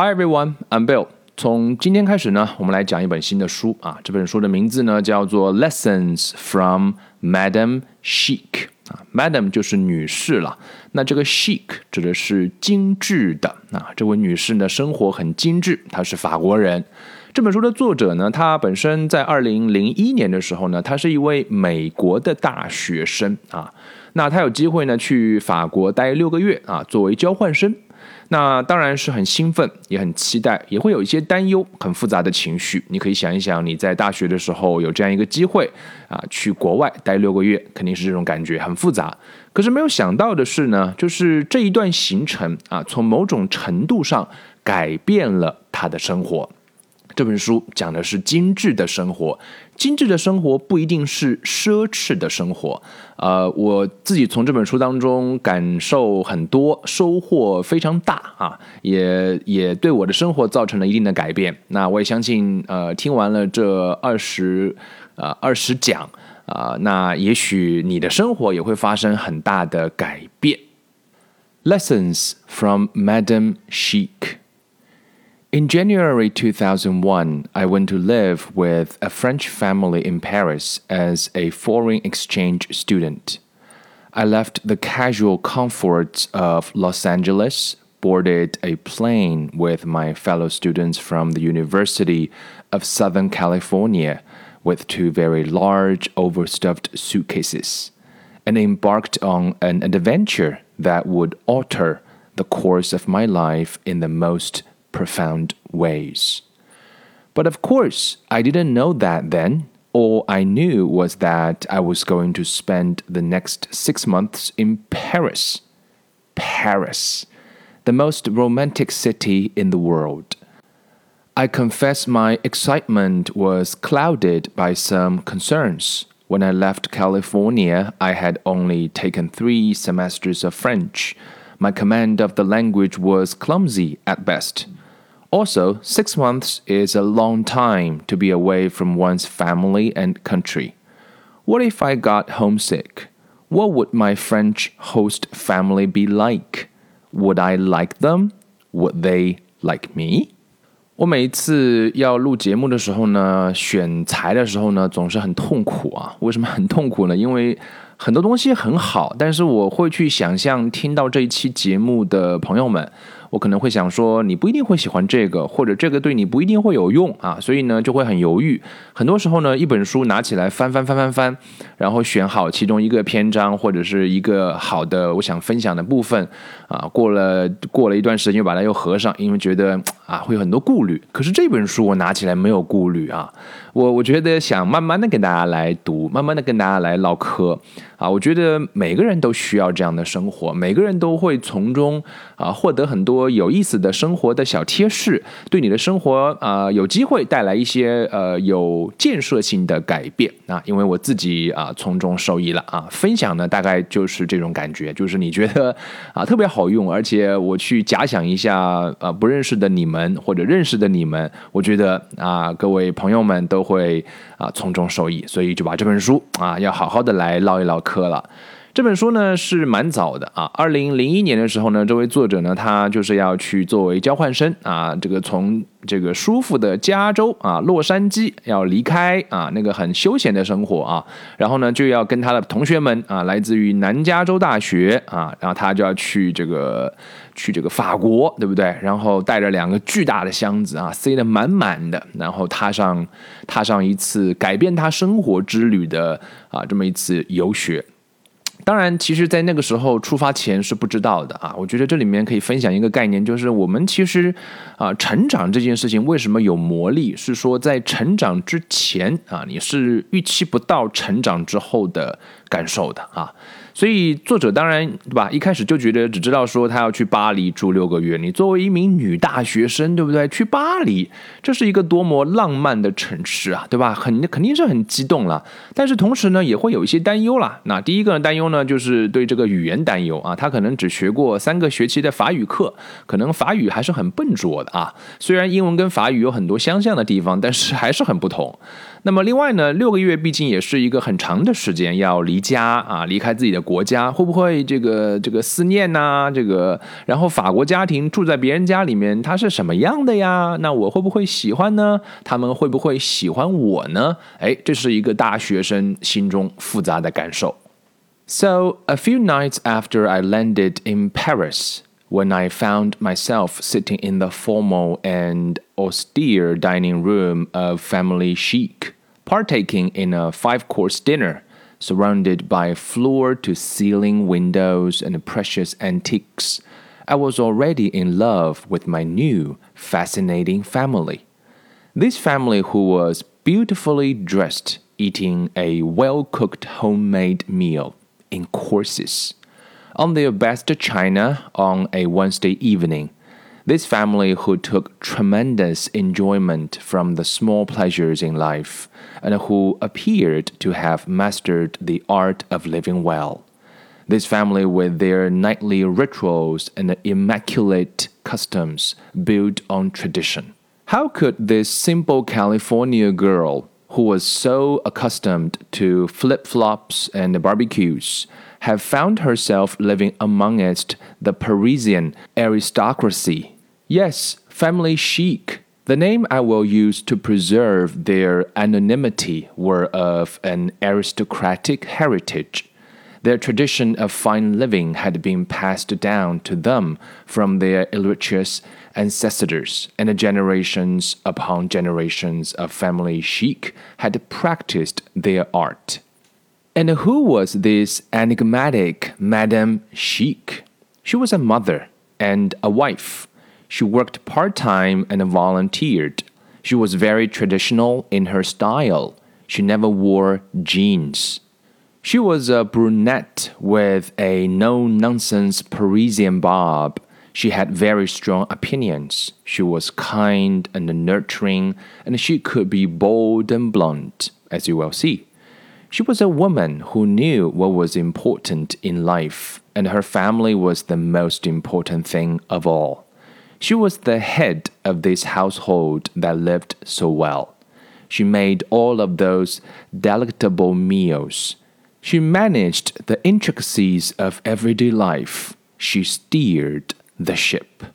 Hi everyone, I'm Bill. 从今天开始呢，我们来讲一本新的书啊。这本书的名字呢叫做《Lessons from Madam Chic》啊，Madam 就是女士了。那这个 Chic 指的是精致的啊。这位女士呢，生活很精致，她是法国人。这本书的作者呢，她本身在二零零一年的时候呢，她是一位美国的大学生啊。那她有机会呢去法国待六个月啊，作为交换生。那当然是很兴奋，也很期待，也会有一些担忧，很复杂的情绪。你可以想一想，你在大学的时候有这样一个机会啊，去国外待六个月，肯定是这种感觉，很复杂。可是没有想到的是呢，就是这一段行程啊，从某种程度上改变了他的生活。这本书讲的是精致的生活，精致的生活不一定是奢侈的生活。呃，我自己从这本书当中感受很多，收获非常大啊，也也对我的生活造成了一定的改变。那我也相信，呃，听完了这二十呃二十讲啊，那也许你的生活也会发生很大的改变。Lessons from Madame Chic。In January 2001, I went to live with a French family in Paris as a foreign exchange student. I left the casual comforts of Los Angeles, boarded a plane with my fellow students from the University of Southern California with two very large, overstuffed suitcases, and embarked on an adventure that would alter the course of my life in the most profound ways. But of course, I didn't know that then. All I knew was that I was going to spend the next six months in Paris. Paris, the most romantic city in the world. I confess my excitement was clouded by some concerns. When I left California, I had only taken three semesters of French. My command of the language was clumsy at best. Also, six months is a long time to be away from one's family and country. What if I got homesick? What would my French host family be like? Would I like them? Would they like me? 我每一次要录节目的时候呢，选材的时候呢，总是很痛苦啊。为什么很痛苦呢？因为很多东西很好，但是我会去想象听到这一期节目的朋友们。 我可能会想说，你不一定会喜欢这个，或者这个对你不一定会有用啊，所以呢就会很犹豫。很多时候呢，一本书拿起来翻翻翻翻翻，然后选好其中一个篇章或者是一个好的我想分享的部分啊，过了过了一段时间又把它又合上，因为觉得啊会有很多顾虑。可是这本书我拿起来没有顾虑啊，我我觉得想慢慢的跟大家来读，慢慢的跟大家来唠嗑啊，我觉得每个人都需要这样的生活，每个人都会从中啊获得很多。有意思的生活的小贴士，对你的生活啊有机会带来一些呃有建设性的改变啊，因为我自己啊从中受益了啊。分享呢大概就是这种感觉，就是你觉得啊特别好用，而且我去假想一下啊不认识的你们或者认识的你们，我觉得啊各位朋友们都会啊从中受益，所以就把这本书啊要好好的来唠一唠嗑了。这本书呢是蛮早的啊，二零零一年的时候呢，这位作者呢，他就是要去作为交换生啊，这个从这个舒服的加州啊洛杉矶要离开啊那个很休闲的生活啊，然后呢就要跟他的同学们啊，来自于南加州大学啊，然后他就要去这个去这个法国，对不对？然后带着两个巨大的箱子啊，塞得满满的，然后踏上踏上一次改变他生活之旅的啊这么一次游学。当然，其实，在那个时候出发前是不知道的啊。我觉得这里面可以分享一个概念，就是我们其实啊，成长这件事情为什么有魔力？是说在成长之前啊，你是预期不到成长之后的感受的啊。所以作者当然对吧？一开始就觉得只知道说他要去巴黎住六个月。你作为一名女大学生，对不对？去巴黎，这是一个多么浪漫的城市啊，对吧？很肯定是很激动了。但是同时呢，也会有一些担忧啦。那第一个担忧呢，就是对这个语言担忧啊。他可能只学过三个学期的法语课，可能法语还是很笨拙的啊。虽然英文跟法语有很多相像的地方，但是还是很不同。那么另外呢，六个月毕竟也是一个很长的时间，要离家啊，离开自己的。国家，会不会这个这个思念呐？这个，然后法国家庭住在别人家里面，他是什么样的呀？那我会不会喜欢呢？他们会不会喜欢我呢？哎，这是一个大学生心中复杂的感受。So a few nights after I landed in Paris. when I found myself sitting in the formal and austere dining room of family chic, partaking in a five course dinner, surrounded by floor to ceiling windows and precious antiques, I was already in love with my new, fascinating family. This family, who was beautifully dressed, eating a well cooked homemade meal in courses on their best china on a Wednesday evening. This family who took tremendous enjoyment from the small pleasures in life and who appeared to have mastered the art of living well. This family, with their nightly rituals and immaculate customs built on tradition. How could this simple California girl, who was so accustomed to flip flops and barbecues, have found herself living amongst the Parisian aristocracy. Yes, family chic. The name I will use to preserve their anonymity were of an aristocratic heritage. Their tradition of fine living had been passed down to them from their illustrious ancestors, and generations upon generations of family chic had practiced their art. And who was this enigmatic Madame Chic? She was a mother and a wife. She worked part time and volunteered. She was very traditional in her style. She never wore jeans. She was a brunette with a no nonsense Parisian bob. She had very strong opinions. She was kind and nurturing, and she could be bold and blunt, as you will see. She was a woman who knew what was important in life, and her family was the most important thing of all. She was the head of this household that lived so well. She made all of those delectable meals. She managed the intricacies of everyday life. She steered the ship.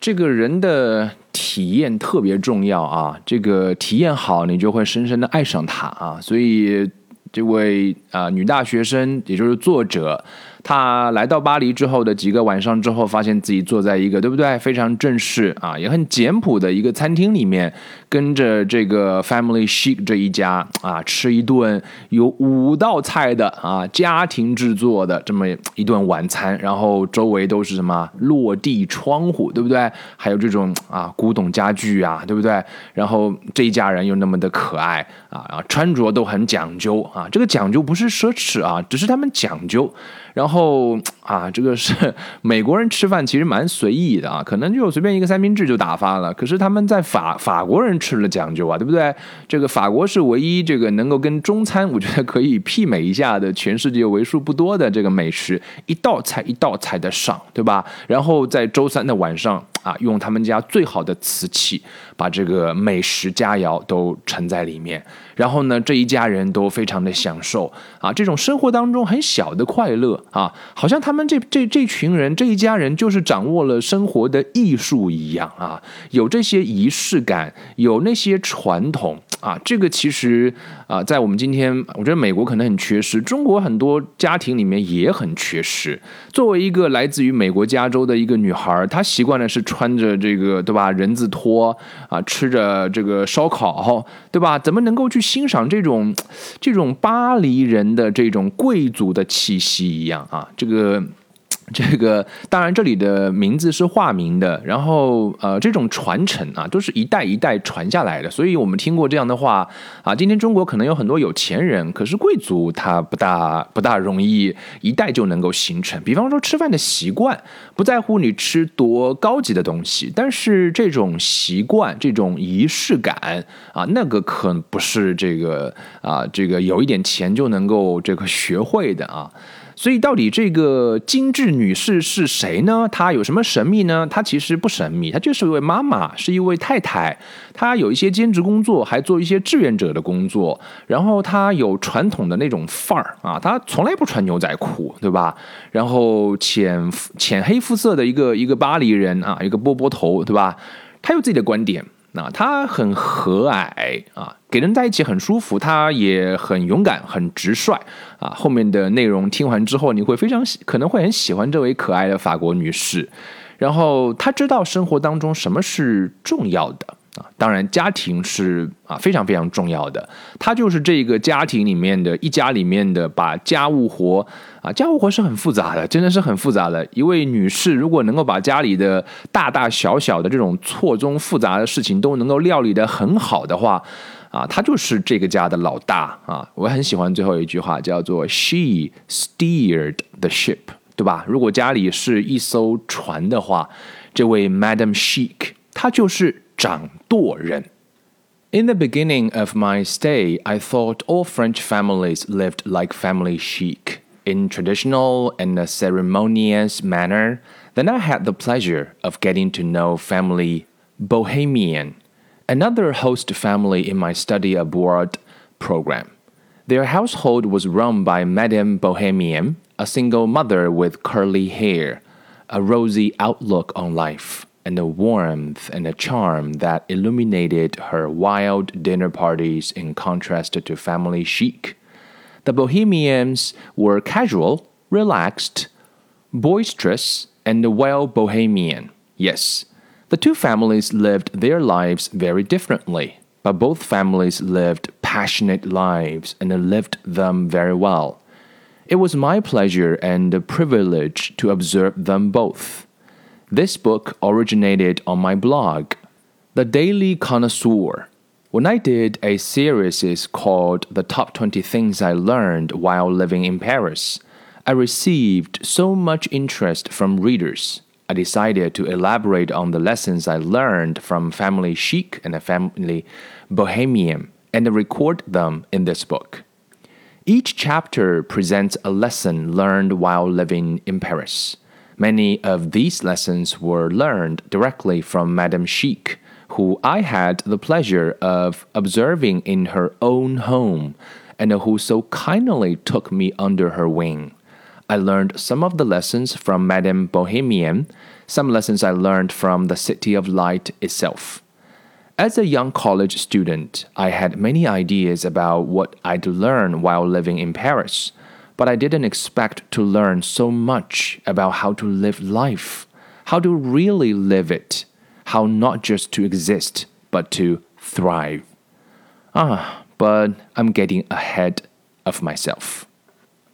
这个人的体验特别重要啊！这个体验好，你就会深深的爱上他啊！所以这位啊，女大学生，也就是作者。 他来到巴黎之后的几个晚上之后，发现自己坐在一个对不对非常正式啊，也很简朴的一个餐厅里面，跟着这个 Family Chic 这一家啊吃一顿有五道菜的啊家庭制作的这么一顿晚餐，然后周围都是什么落地窗户，对不对？还有这种啊古董家具啊，对不对？然后这一家人又那么的可爱啊，穿着都很讲究啊，这个讲究不是奢侈啊，只是他们讲究。然后啊，这个是 美国人吃饭其实蛮随意的啊，可能就随便一个三明治就打发了。可是他们在法法国人吃了讲究啊，对不对？这个法国是唯一这个能够跟中餐 我觉得可以媲美一下的，全世界为数不多的这个美食，一道菜一道菜的上，对吧？然后在周三的晚上啊，用他们家最好的瓷器把这个美食佳肴都盛在里面。然后呢，这一家人都非常的享受。啊，这种生活当中很小的快乐啊，好像他们这这这群人这一家人就是掌握了生活的艺术一样啊，有这些仪式感，有那些传统啊，这个其实啊，在我们今天，我觉得美国可能很缺失，中国很多家庭里面也很缺失。作为一个来自于美国加州的一个女孩，她习惯的是穿着这个对吧人字拖啊，吃着这个烧烤，对吧？怎么能够去？欣赏这种，这种巴黎人的这种贵族的气息一样啊，这个。这个当然，这里的名字是化名的，然后呃，这种传承啊，都是一代一代传下来的，所以我们听过这样的话啊。今天中国可能有很多有钱人，可是贵族他不大不大容易一代就能够形成。比方说吃饭的习惯，不在乎你吃多高级的东西，但是这种习惯、这种仪式感啊，那个可不是这个啊，这个有一点钱就能够这个学会的啊。所以，到底这个精致女士是谁呢？她有什么神秘呢？她其实不神秘，她就是一位妈妈，是一位太太。她有一些兼职工作，还做一些志愿者的工作。然后她有传统的那种范儿啊，她从来不穿牛仔裤，对吧？然后浅浅黑肤色的一个一个巴黎人啊，一个波波头，对吧？她有自己的观点。那他很和蔼啊，给人在一起很舒服。他也很勇敢，很直率啊。后面的内容听完之后，你会非常喜，可能会很喜欢这位可爱的法国女士。然后他知道生活当中什么是重要的。啊，当然，家庭是啊非常非常重要的。他就是这个家庭里面的一家里面的，把家务活啊，家务活是很复杂的，真的是很复杂的。一位女士如果能够把家里的大大小小的这种错综复杂的事情都能够料理的很好的话，啊，她就是这个家的老大啊。我很喜欢最后一句话，叫做 “She steered the ship”，对吧？如果家里是一艘船的话，这位 Madam Sheik，她就是。掌舵人。In the beginning of my stay, I thought all French families lived like family chic, in traditional and a ceremonious manner. Then I had the pleasure of getting to know family Bohemian, another host family in my study abroad program. Their household was run by Madame Bohemian, a single mother with curly hair, a rosy outlook on life and a warmth and a charm that illuminated her wild dinner parties in contrast to family chic. The Bohemians were casual, relaxed, boisterous, and well bohemian. Yes, the two families lived their lives very differently, but both families lived passionate lives and lived them very well. It was my pleasure and privilege to observe them both. This book originated on my blog, The Daily Connoisseur. When I did a series called The Top 20 Things I Learned While Living in Paris, I received so much interest from readers. I decided to elaborate on the lessons I learned from Family Chic and a Family Bohemian and record them in this book. Each chapter presents a lesson learned while living in Paris. Many of these lessons were learned directly from Madame Chic, who I had the pleasure of observing in her own home, and who so kindly took me under her wing. I learned some of the lessons from Madame Bohemian, some lessons I learned from the City of Light itself. As a young college student, I had many ideas about what I'd learn while living in Paris but I didn't expect to learn so much about how to live life, how to really live it, how not just to exist, but to thrive. Ah, but I'm getting ahead of myself.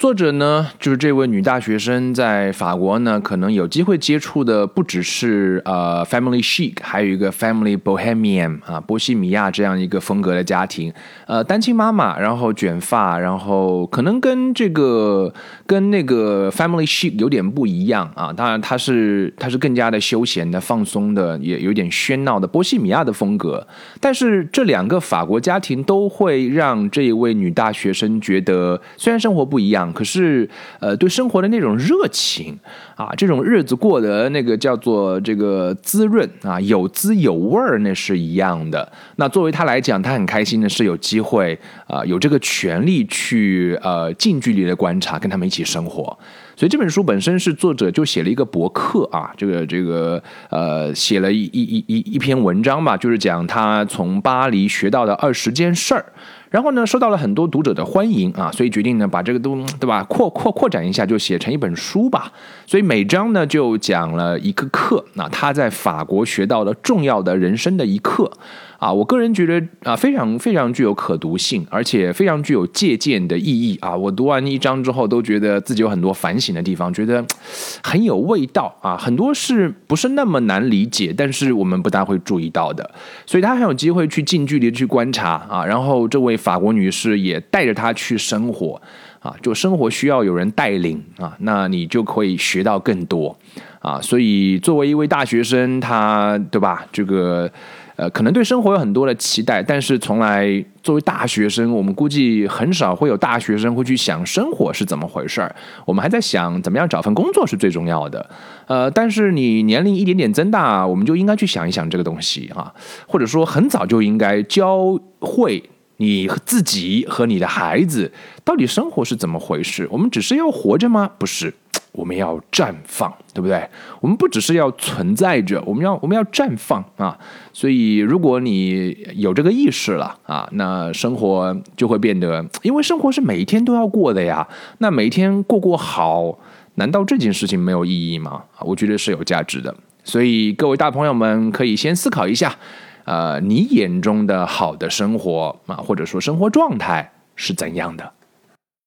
作者呢，就是这位女大学生，在法国呢，可能有机会接触的不只是呃 family chic，还有一个 family bohemian 啊，波西米亚这样一个风格的家庭，呃，单亲妈妈，然后卷发，然后可能跟这个跟那个 family chic 有点不一样啊。当然，她是她是更加的休闲的、放松的，也有点喧闹的波西米亚的风格。但是这两个法国家庭都会让这一位女大学生觉得，虽然生活不一样。可是，呃，对生活的那种热情啊，这种日子过得那个叫做这个滋润啊，有滋有味儿，那是一样的。那作为他来讲，他很开心的是有机会啊，有这个权利去呃近距离的观察，跟他们一起生活。所以这本书本身是作者就写了一个博客啊，这个这个呃写了一一一一一篇文章吧，就是讲他从巴黎学到的二十件事儿。然后呢，受到了很多读者的欢迎啊，所以决定呢把这个都对吧扩扩扩展一下，就写成一本书吧。所以每章呢就讲了一个课，那他在法国学到的重要的人生的一课。啊，我个人觉得啊，非常非常具有可读性，而且非常具有借鉴的意义啊。我读完一章之后，都觉得自己有很多反省的地方，觉得很有味道啊。很多是不是那么难理解，但是我们不大会注意到的，所以他很有机会去近距离去观察啊。然后这位法国女士也带着他去生活啊，就生活需要有人带领啊，那你就可以学到更多。啊。所以作为一位大学生，他对吧？这个。呃，可能对生活有很多的期待，但是从来作为大学生，我们估计很少会有大学生会去想生活是怎么回事儿。我们还在想怎么样找份工作是最重要的。呃，但是你年龄一点点增大，我们就应该去想一想这个东西啊，或者说很早就应该教会你自己和你的孩子，到底生活是怎么回事。我们只是要活着吗？不是。我们要绽放，对不对？我们不只是要存在着，我们要我们要绽放啊！所以，如果你有这个意识了啊，那生活就会变得，因为生活是每一天都要过的呀。那每一天过过好，难道这件事情没有意义吗？我觉得是有价值的。所以，各位大朋友们可以先思考一下，呃，你眼中的好的生活啊，或者说生活状态是怎样的？